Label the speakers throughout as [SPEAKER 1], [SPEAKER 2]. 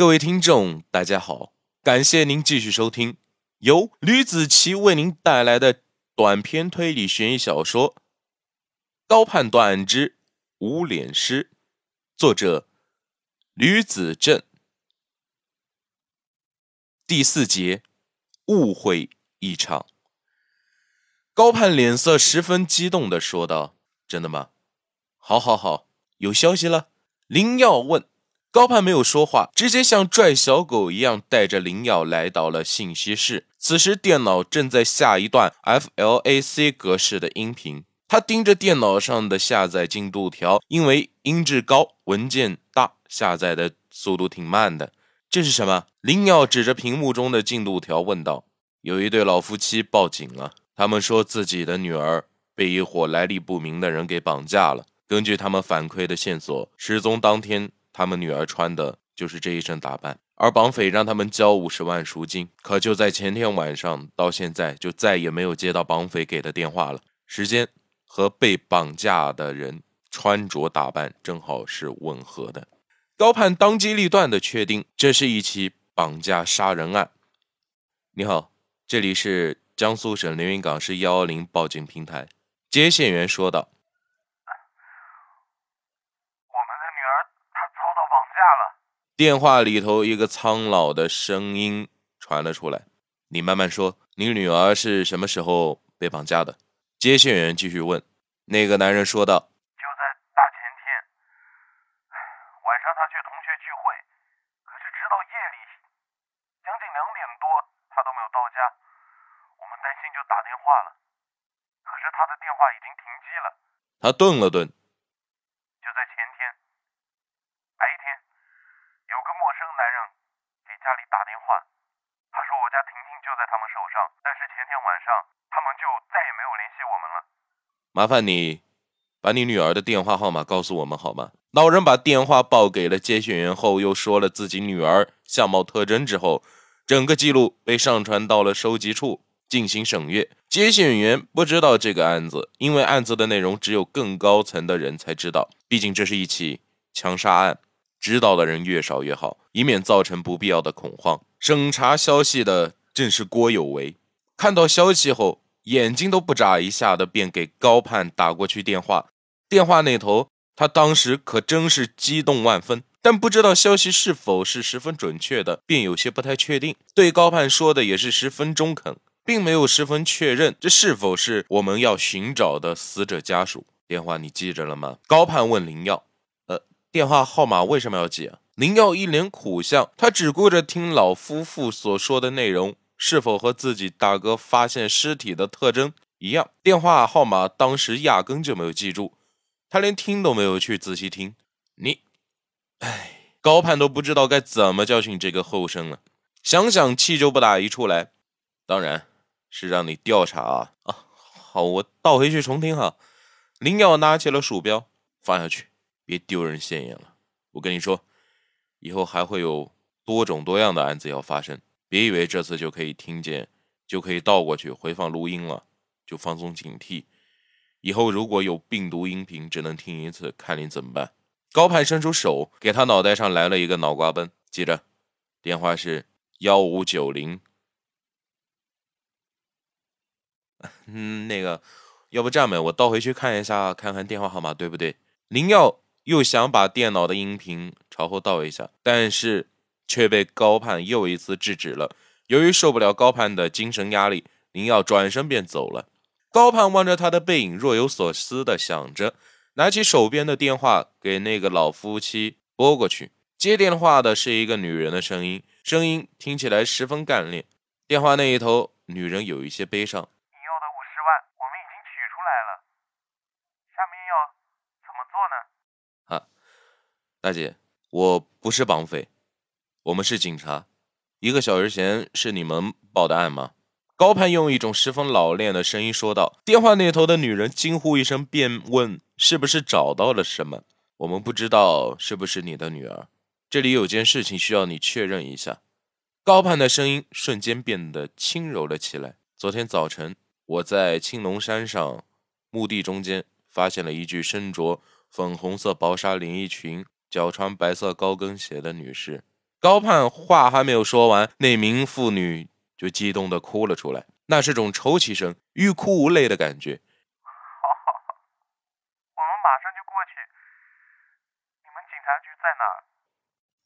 [SPEAKER 1] 各位听众，大家好，感谢您继续收听由吕子奇为您带来的短篇推理悬疑小说《高判断案之无脸师》，作者吕子正。第四节，误会一场。高盼脸色十分激动的说道：“真的吗？好，好，好，有消息了。”林耀问。高盼没有说话，直接像拽小狗一样带着林耀来到了信息室。此时电脑正在下一段 FLAC 格式的音频，他盯着电脑上的下载进度条，因为音质高、文件大，下载的速度挺慢的。这是什么？林耀指着屏幕中的进度条问道：“有一对老夫妻报警了，他们说自己的女儿被一伙来历不明的人给绑架了。根据他们反馈的线索，失踪当天。”他们女儿穿的就是这一身打扮，而绑匪让他们交五十万赎金。可就在前天晚上，到现在就再也没有接到绑匪给的电话了。时间和被绑架的人穿着打扮正好是吻合的。高盼当机立断地确定，这是一起绑架杀人案。你好，这里是江苏省连云港市幺幺零报警平台，接线员说道。我们的女儿绑架了电话里头一个苍老的声音传了出来：“你慢慢说，你女儿是什么时候被绑架的？”接线员继续问。那个男人说道：“
[SPEAKER 2] 就在大前天，晚上他去同学聚会，可是直到夜里将近两点多，他都没有到家。我们担心就打电话了，可是他的电话已经停机了。”
[SPEAKER 1] 他顿了顿。在他们手上，但是前天晚上他们就再也没有联系我们了麻烦你把你女儿的电话号码告诉我们好吗？老人把电话报给了接线员后，又说了自己女儿相貌特征之后，整个记录被上传到了收集处进行审阅。接线员不知道这个案子，因为案子的内容只有更高层的人才知道。毕竟这是一起枪杀案，知道的人越少越好，以免造成不必要的恐慌。审查消息的正是郭有为，看到消息后。眼睛都不眨一下的，便给高盼打过去电话。电话那头，他当时可真是激动万分，但不知道消息是否是十分准确的，便有些不太确定。对高盼说的也是十分中肯，并没有十分确认这是否是我们要寻找的死者家属。电话你记着了吗？高盼问林耀。呃，电话号码为什么要记啊？林耀一脸苦相，他只顾着听老夫妇所说的内容。是否和自己大哥发现尸体的特征一样？电话号码当时压根就没有记住，他连听都没有去仔细听。你，哎，高盼都不知道该怎么教训这个后生了。想想气就不打一处来。当然是让你调查啊！啊，好，我倒回去重听哈。林耀拿起了鼠标，放下去，别丢人现眼了。我跟你说，以后还会有多种多样的案子要发生。别以为这次就可以听见，就可以倒过去回放录音了，就放松警惕。以后如果有病毒音频，只能听一次，看你怎么办。高盼伸出手，给他脑袋上来了一个脑瓜崩。记着，电话是幺五九零。嗯，那个，要不这样呗，我倒回去看一下，看看电话号码对不对。林耀又想把电脑的音频朝后倒一下，但是。却被高盼又一次制止了。由于受不了高盼的精神压力，林耀转身便走了。高盼望着他的背影，若有所思地想着，拿起手边的电话给那个老夫妻拨过去。接电话的是一个女人的声音，声音听起来十分干练。电话那一头，女人有一些悲伤：“
[SPEAKER 2] 你要的五十万，我们已经取出来了，下面要怎么做
[SPEAKER 1] 呢？”啊，大姐，我不是绑匪。我们是警察，一个小时前是你们报的案吗？高盼用一种十分老练的声音说道。电话那头的女人惊呼一声，便问：“是不是找到了什么？”我们不知道是不是你的女儿。这里有件事情需要你确认一下。高盼的声音瞬间变得轻柔了起来。昨天早晨，我在青龙山上墓地中间发现了一具身着粉红色薄纱连衣裙、脚穿白色高跟鞋的女士。高盼话还没有说完，那名妇女就激动的哭了出来，那是种抽泣声，欲哭无泪的感觉。
[SPEAKER 2] 好好好，我们马上就过去。你们警察局在哪？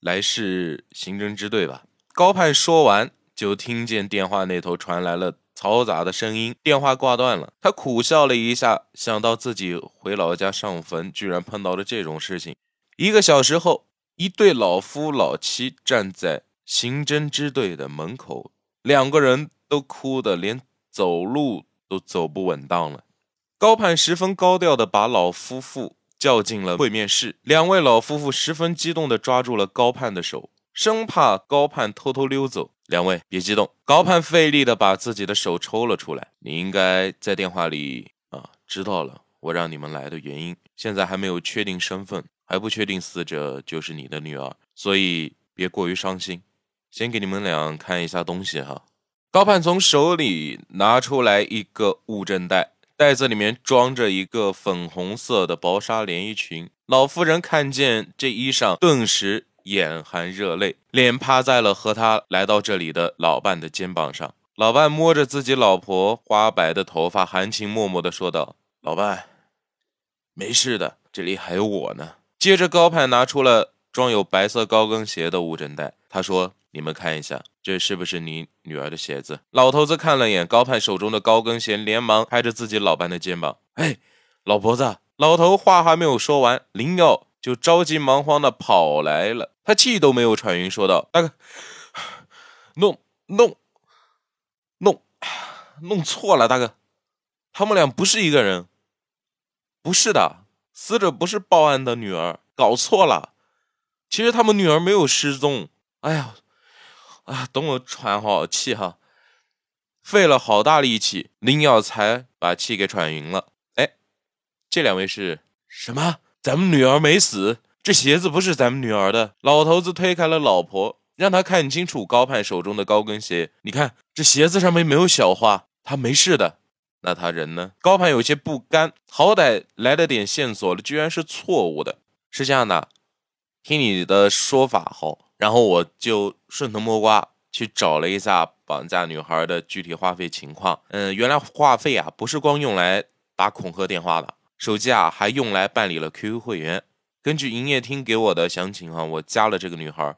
[SPEAKER 1] 来市刑侦支队吧。高盼说完，就听见电话那头传来了嘈杂的声音，电话挂断了。他苦笑了一下，想到自己回老家上坟，居然碰到了这种事情。一个小时后。一对老夫老妻站在刑侦支队的门口，两个人都哭得连走路都走不稳当了。高盼十分高调地把老夫妇叫进了会面室，两位老夫妇十分激动地抓住了高盼的手，生怕高盼偷偷溜走。两位别激动，高盼费力地把自己的手抽了出来。你应该在电话里啊，知道了我让你们来的原因，现在还没有确定身份。还不确定死者就是你的女儿，所以别过于伤心。先给你们俩看一下东西哈。高盼从手里拿出来一个物证袋，袋子里面装着一个粉红色的薄纱连衣裙。老夫人看见这衣裳，顿时眼含热泪，脸趴在了和他来到这里的老伴的肩膀上。老伴摸着自己老婆花白的头发，含情脉脉地说道：“老伴，没事的，这里还有我呢。”接着，高盼拿出了装有白色高跟鞋的物证袋。他说：“你们看一下，这是不是你女儿的鞋子？”老头子看了眼高盼手中的高跟鞋，连忙拍着自己老伴的肩膀：“哎，老婆子！”老头话还没有说完，林耀就着急忙慌地跑来了。他气都没有喘匀，说道：“大哥，弄弄弄弄错了，大哥，他们俩不是一个人，不是的。”死者不是报案的女儿，搞错了。其实他们女儿没有失踪。哎呀，啊，等我喘好气哈，费了好大力气，林耀才把气给喘匀了。哎，这两位是什么？咱们女儿没死，这鞋子不是咱们女儿的。老头子推开了老婆，让他看清楚高盼手中的高跟鞋。你看，这鞋子上面没有小花，她没事的。那他人呢？高攀有些不甘，好歹来了点线索了，居然是错误的。是这样的，听你的说法后，然后我就顺藤摸瓜去找了一下绑架女孩的具体话费情况。嗯，原来话费啊不是光用来打恐吓电话的，手机啊还用来办理了 QQ 会员。根据营业厅给我的详情啊，我加了这个女孩。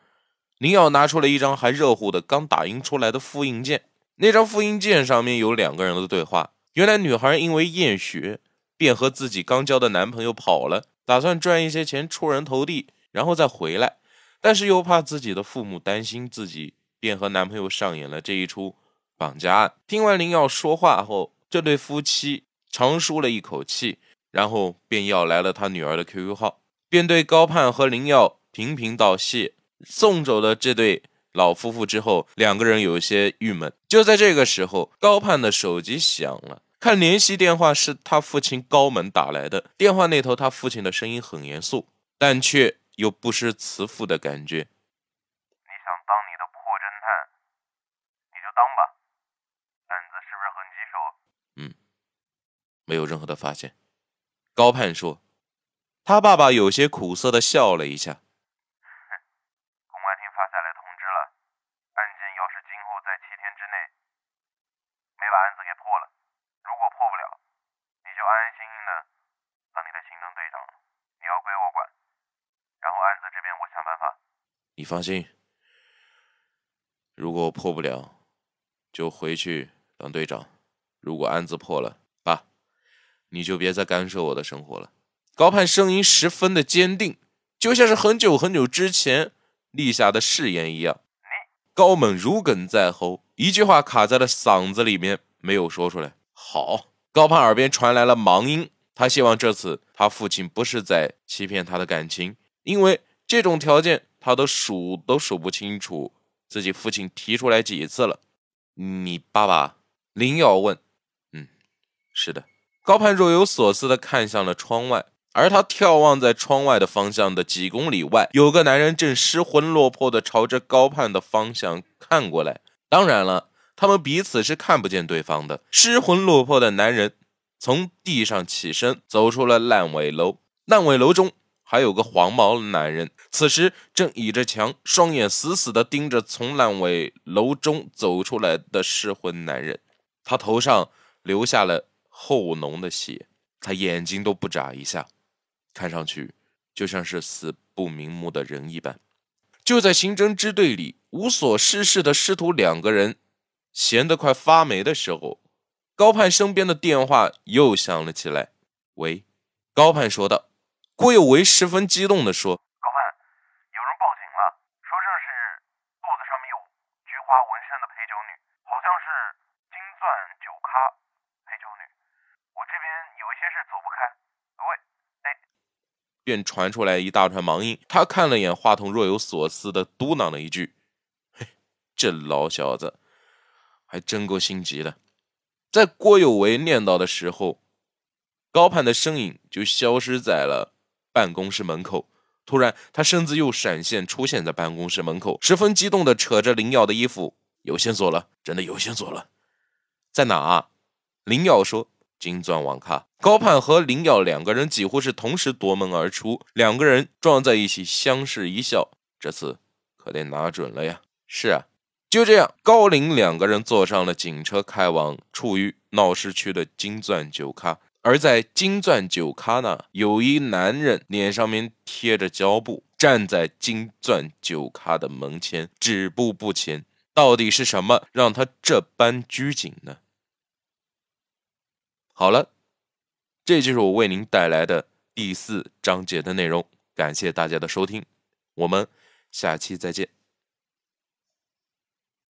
[SPEAKER 1] 林耀拿出了一张还热乎的、刚打印出来的复印件，那张复印件上面有两个人的对话。原来女孩因为厌学，便和自己刚交的男朋友跑了，打算赚一些钱出人头地，然后再回来。但是又怕自己的父母担心自己，便和男朋友上演了这一出绑架案。听完林耀说话后，这对夫妻长舒了一口气，然后便要来了他女儿的 QQ 号，便对高盼和林耀频频道谢。送走了这对。老夫妇之后，两个人有些郁闷。就在这个时候，高盼的手机响了，看联系电话是他父亲高门打来的。电话那头，他父亲的声音很严肃，但却又不失慈父的感觉。
[SPEAKER 2] 你想当你的破侦探，你就当吧。案子是不是很棘手？
[SPEAKER 1] 嗯，没有任何的发现。高盼说，他爸爸有些苦涩的笑了一下。你放心，如果我破不了，就回去当队长；如果案子破了，爸，你就别再干涉我的生活了。高盼声音十分的坚定，就像是很久很久之前立下的誓言一样。高猛如鲠在喉，一句话卡在了嗓子里面，没有说出来。好，高盼耳边传来了忙音，他希望这次他父亲不是在欺骗他的感情，因为这种条件。他都数都数不清楚自己父亲提出来几次了。你爸爸？林瑶问。嗯，是的。高攀若有所思地看向了窗外，而他眺望在窗外的方向的几公里外，有个男人正失魂落魄地朝着高攀的方向看过来。当然了，他们彼此是看不见对方的。失魂落魄的男人从地上起身，走出了烂尾楼。烂尾楼中。还有个黄毛男人，此时正倚着墙，双眼死死地盯着从烂尾楼中走出来的失魂男人。他头上流下了厚浓的血，他眼睛都不眨一下，看上去就像是死不瞑目的人一般。就在刑侦支队里无所事事的师徒两个人闲得快发霉的时候，高盼身边的电话又响了起来。喂，高盼说道。郭有为十分激动地说：“
[SPEAKER 2] 高盼，有人报警了，说这是肚子上面有菊花纹身的陪酒女，好像是金钻酒咖陪酒女。我这边有一些事走不开。喂，哎。”
[SPEAKER 1] 便传出来一大串忙音。他看了眼话筒，若有所思地嘟囔了一句：“嘿，这老小子还真够心急的。”在郭有为念叨的时候，高盼的身影就消失在了。办公室门口，突然，他身子又闪现，出现在办公室门口，十分激动地扯着林耀的衣服：“有线索了，真的有线索了，在哪？”林耀说：“金钻网咖。”高盼和林耀两个人几乎是同时夺门而出，两个人撞在一起，相视一笑。这次可得拿准了呀！是啊，就这样，高林两个人坐上了警车，开往处于闹市区的金钻酒咖。而在金钻酒咖那，有一男人脸上面贴着胶布，站在金钻酒咖的门前，止步不前。到底是什么让他这般拘谨呢？好了，这就是我为您带来的第四章节的内容。感谢大家的收听，我们下期再见。